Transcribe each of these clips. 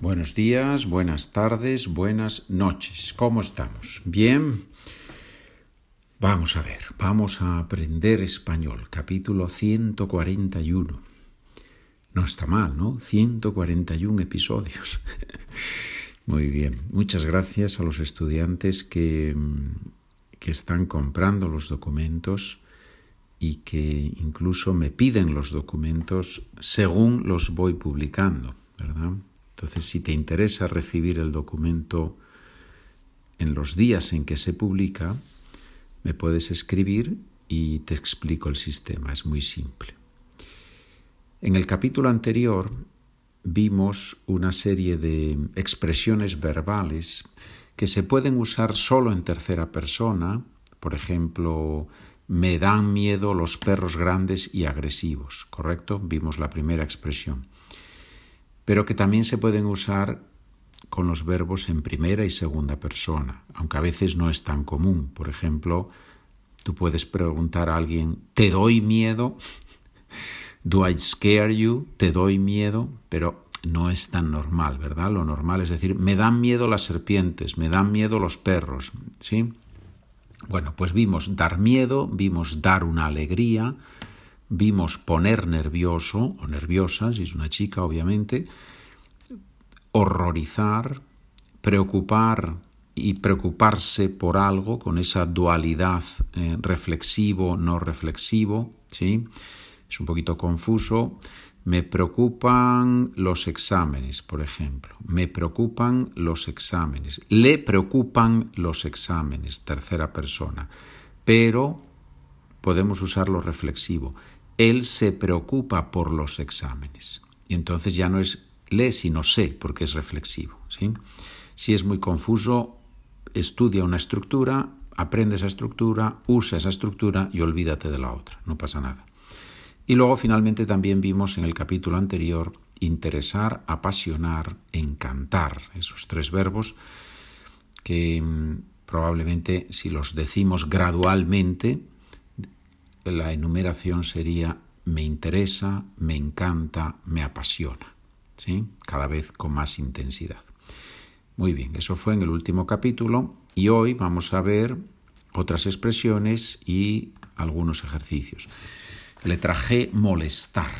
Buenos días, buenas tardes, buenas noches. ¿Cómo estamos? ¿Bien? Vamos a ver, vamos a aprender español, capítulo 141. No está mal, ¿no? 141 episodios. Muy bien, muchas gracias a los estudiantes que, que están comprando los documentos y que incluso me piden los documentos según los voy publicando, ¿verdad? Entonces, si te interesa recibir el documento en los días en que se publica, me puedes escribir y te explico el sistema. Es muy simple. En el capítulo anterior vimos una serie de expresiones verbales que se pueden usar solo en tercera persona, por ejemplo, me dan miedo los perros grandes y agresivos, ¿correcto? Vimos la primera expresión pero que también se pueden usar con los verbos en primera y segunda persona, aunque a veces no es tan común. Por ejemplo, tú puedes preguntar a alguien, ¿te doy miedo? ¿Do I scare you? ¿Te doy miedo? Pero no es tan normal, ¿verdad? Lo normal es decir, me dan miedo las serpientes, me dan miedo los perros, ¿sí? Bueno, pues vimos dar miedo, vimos dar una alegría, vimos poner nervioso o nerviosa, si es una chica obviamente, horrorizar, preocupar y preocuparse por algo con esa dualidad eh, reflexivo-no reflexivo, ¿sí? Es un poquito confuso. Me preocupan los exámenes, por ejemplo. Me preocupan los exámenes. Le preocupan los exámenes, tercera persona. Pero podemos usarlo reflexivo él se preocupa por los exámenes. Y entonces ya no es lee, sino sé, porque es reflexivo. ¿sí? Si es muy confuso, estudia una estructura, aprende esa estructura, usa esa estructura y olvídate de la otra, no pasa nada. Y luego finalmente también vimos en el capítulo anterior interesar, apasionar, encantar, esos tres verbos que mm, probablemente si los decimos gradualmente la enumeración sería me interesa, me encanta, me apasiona, ¿sí? cada vez con más intensidad. Muy bien, eso fue en el último capítulo y hoy vamos a ver otras expresiones y algunos ejercicios. Le traje molestar.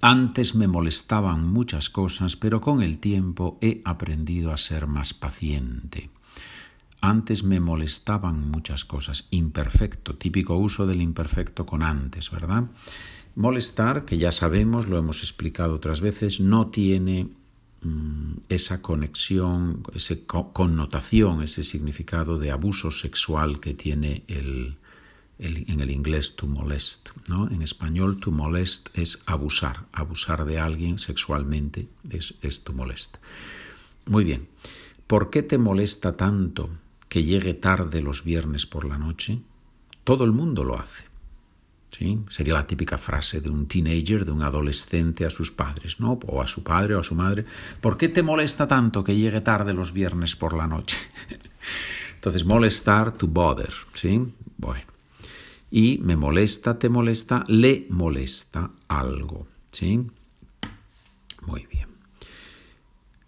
Antes me molestaban muchas cosas, pero con el tiempo he aprendido a ser más paciente. Antes me molestaban muchas cosas. Imperfecto, típico uso del imperfecto con antes, ¿verdad? Molestar, que ya sabemos, lo hemos explicado otras veces, no tiene mm, esa conexión, esa connotación, ese significado de abuso sexual que tiene el, en el inglés to molest. ¿no? En español to molest es abusar, abusar de alguien sexualmente es, es to molest. Muy bien, ¿por qué te molesta tanto que llegue tarde los viernes por la noche? Todo el mundo lo hace. ¿Sí? Sería la típica frase de un teenager, de un adolescente a sus padres, ¿no? O a su padre o a su madre. ¿Por qué te molesta tanto que llegue tarde los viernes por la noche? Entonces, molestar, to bother, ¿sí? Bueno. Y me molesta, te molesta, le molesta algo, ¿sí? Muy bien.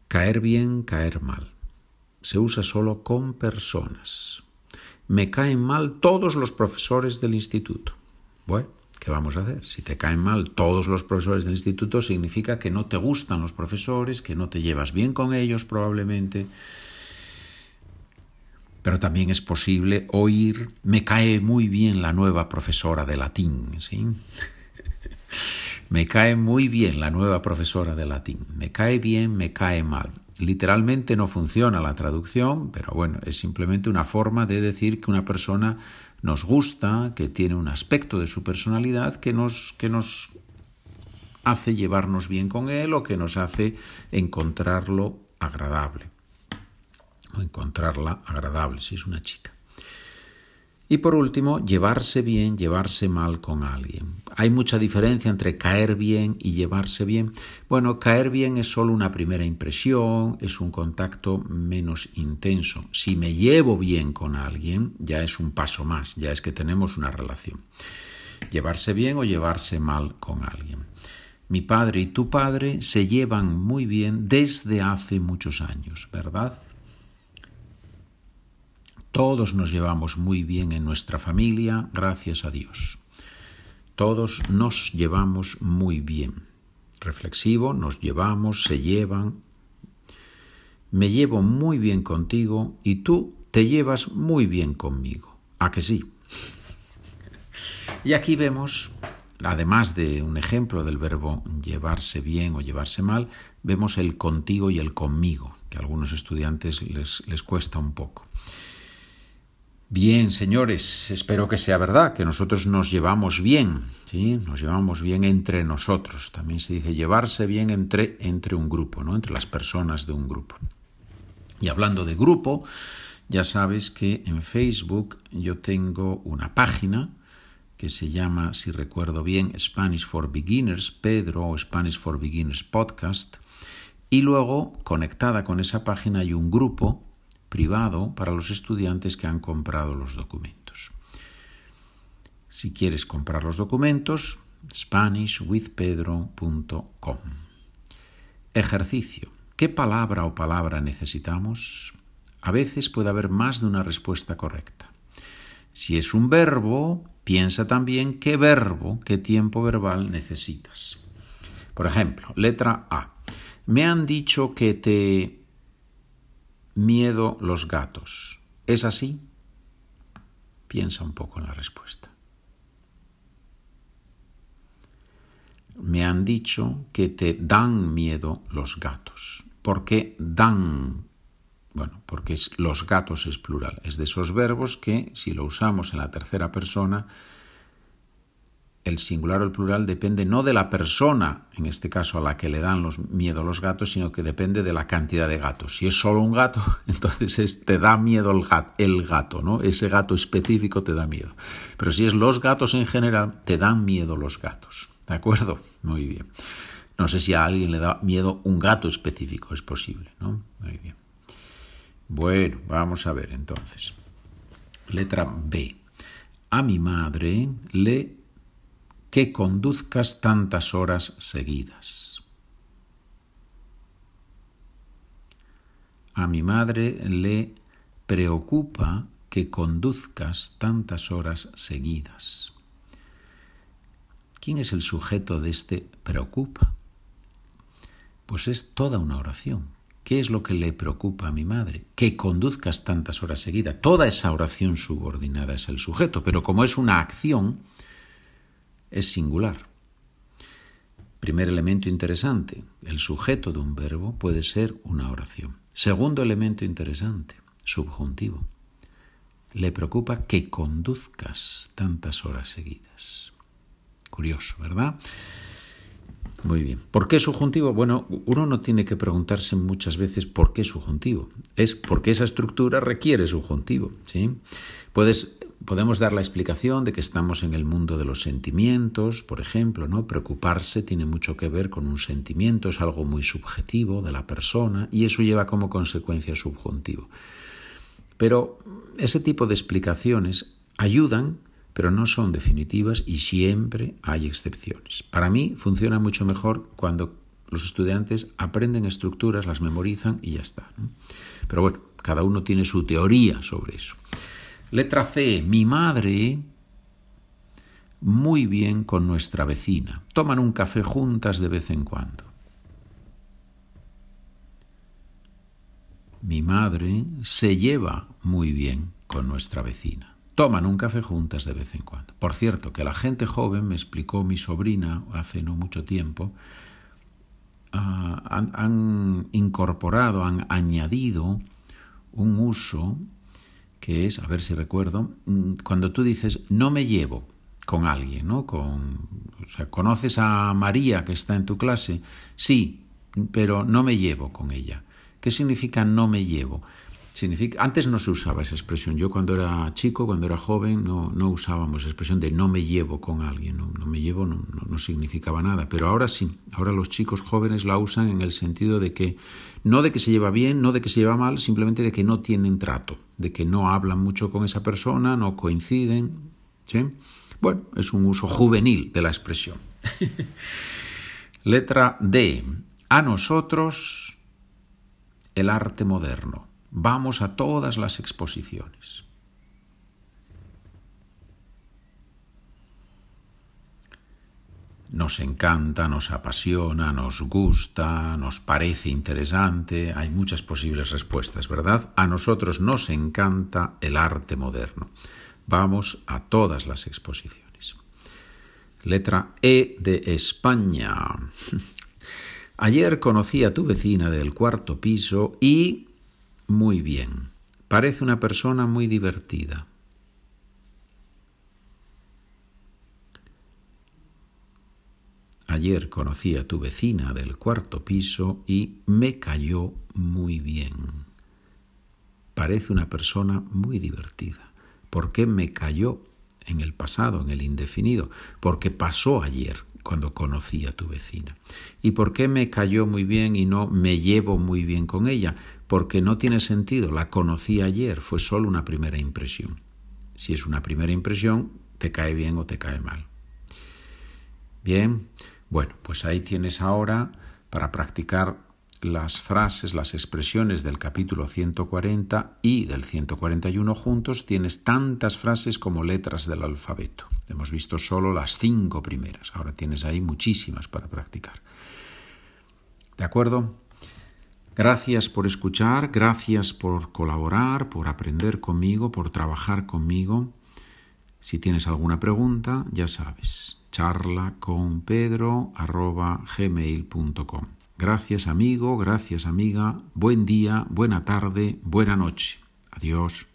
Caer bien, caer mal se usa solo con personas. Me caen mal todos los profesores del instituto. Bueno, ¿qué vamos a hacer? Si te caen mal todos los profesores del instituto, significa que no te gustan los profesores, que no te llevas bien con ellos probablemente. Pero también es posible oír, me cae muy bien la nueva profesora de latín, ¿sí? me cae muy bien la nueva profesora de latín. Me cae bien, me cae mal. Literalmente no funciona la traducción, pero bueno, es simplemente una forma de decir que una persona nos gusta, que tiene un aspecto de su personalidad que nos, que nos hace llevarnos bien con él o que nos hace encontrarlo agradable. O encontrarla agradable, si es una chica. Y por último, llevarse bien, llevarse mal con alguien. ¿Hay mucha diferencia entre caer bien y llevarse bien? Bueno, caer bien es solo una primera impresión, es un contacto menos intenso. Si me llevo bien con alguien, ya es un paso más, ya es que tenemos una relación. Llevarse bien o llevarse mal con alguien. Mi padre y tu padre se llevan muy bien desde hace muchos años, ¿verdad? Todos nos llevamos muy bien en nuestra familia, gracias a Dios. Todos nos llevamos muy bien. Reflexivo, nos llevamos, se llevan. Me llevo muy bien contigo y tú te llevas muy bien conmigo. ¿A que sí? Y aquí vemos, además de un ejemplo del verbo llevarse bien o llevarse mal, vemos el contigo y el conmigo, que a algunos estudiantes les, les cuesta un poco. Bien, señores, espero que sea verdad, que nosotros nos llevamos bien, ¿sí? Nos llevamos bien entre nosotros. También se dice llevarse bien entre, entre un grupo, ¿no? Entre las personas de un grupo. Y hablando de grupo, ya sabes que en Facebook yo tengo una página que se llama, si recuerdo bien, Spanish for Beginners, Pedro o Spanish for Beginners Podcast. Y luego, conectada con esa página, hay un grupo privado para los estudiantes que han comprado los documentos. Si quieres comprar los documentos, SpanishWithPedro.com. Ejercicio. ¿Qué palabra o palabra necesitamos? A veces puede haber más de una respuesta correcta. Si es un verbo, piensa también qué verbo, qué tiempo verbal necesitas. Por ejemplo, letra A. Me han dicho que te miedo los gatos. ¿Es así? Piensa un poco en la respuesta. Me han dicho que te dan miedo los gatos. ¿Por qué dan? Bueno, porque los gatos es plural. Es de esos verbos que, si lo usamos en la tercera persona, el singular o el plural depende no de la persona, en este caso a la que le dan miedo los gatos, sino que depende de la cantidad de gatos. Si es solo un gato, entonces es, te da miedo el gato, el gato, ¿no? Ese gato específico te da miedo. Pero si es los gatos en general, te dan miedo los gatos. ¿De acuerdo? Muy bien. No sé si a alguien le da miedo un gato específico, es posible, ¿no? Muy bien. Bueno, vamos a ver entonces. Letra B. A mi madre le que conduzcas tantas horas seguidas. A mi madre le preocupa que conduzcas tantas horas seguidas. ¿Quién es el sujeto de este preocupa? Pues es toda una oración. ¿Qué es lo que le preocupa a mi madre? Que conduzcas tantas horas seguidas. Toda esa oración subordinada es el sujeto, pero como es una acción, es singular. Primer elemento interesante, el sujeto de un verbo puede ser una oración. Segundo elemento interesante, subjuntivo. Le preocupa que conduzcas tantas horas seguidas. Curioso, ¿verdad? Muy bien. ¿Por qué subjuntivo? Bueno, uno no tiene que preguntarse muchas veces por qué subjuntivo. Es porque esa estructura requiere subjuntivo. ¿sí? Puedes podemos dar la explicación de que estamos en el mundo de los sentimientos, por ejemplo, ¿no? Preocuparse tiene mucho que ver con un sentimiento, es algo muy subjetivo de la persona y eso lleva como consecuencia subjuntivo. Pero ese tipo de explicaciones ayudan, pero no son definitivas y siempre hay excepciones. Para mí funciona mucho mejor cuando los estudiantes aprenden estructuras, las memorizan y ya está. Pero bueno, cada uno tiene su teoría sobre eso. Letra C. Mi madre muy bien con nuestra vecina. Toman un café juntas de vez en cuando. Mi madre se lleva muy bien con nuestra vecina. Toman un café juntas de vez en cuando. Por cierto, que la gente joven, me explicó mi sobrina hace no mucho tiempo, ah, han incorporado, han añadido un uso que es, a ver si recuerdo, mm, cuando tú dices no me llevo con alguien, ¿no? Con, o sea, ¿conoces a María que está en tu clase? Sí, pero no me llevo con ella. ¿Qué significa no me llevo? Antes no se usaba esa expresión. Yo cuando era chico, cuando era joven, no, no usábamos esa expresión de no me llevo con alguien. No, no me llevo no, no, significaba nada. Pero ahora sí. Ahora los chicos jóvenes la usan en el sentido de que no de que se lleva bien, no de que se lleva mal, simplemente de que no tienen trato, de que no hablan mucho con esa persona, no coinciden. ¿sí? Bueno, es un uso juvenil de la expresión. Letra D. A nosotros el arte moderno. Vamos a todas las exposiciones. Nos encanta, nos apasiona, nos gusta, nos parece interesante. Hay muchas posibles respuestas, ¿verdad? A nosotros nos encanta el arte moderno. Vamos a todas las exposiciones. Letra E de España. Ayer conocí a tu vecina del cuarto piso y... Muy bien. Parece una persona muy divertida. Ayer conocí a tu vecina del cuarto piso y me cayó muy bien. Parece una persona muy divertida. ¿Por qué me cayó en el pasado, en el indefinido? Porque pasó ayer cuando conocí a tu vecina. ¿Y por qué me cayó muy bien y no me llevo muy bien con ella? Porque no tiene sentido, la conocí ayer, fue solo una primera impresión. Si es una primera impresión, te cae bien o te cae mal. Bien, bueno, pues ahí tienes ahora para practicar las frases, las expresiones del capítulo 140 y del 141 juntos, tienes tantas frases como letras del alfabeto. Hemos visto solo las cinco primeras, ahora tienes ahí muchísimas para practicar. ¿De acuerdo? Gracias por escuchar, gracias por colaborar, por aprender conmigo, por trabajar conmigo. Si tienes alguna pregunta, ya sabes, charla con. Gracias amigo, gracias amiga, buen día, buena tarde, buena noche. Adiós.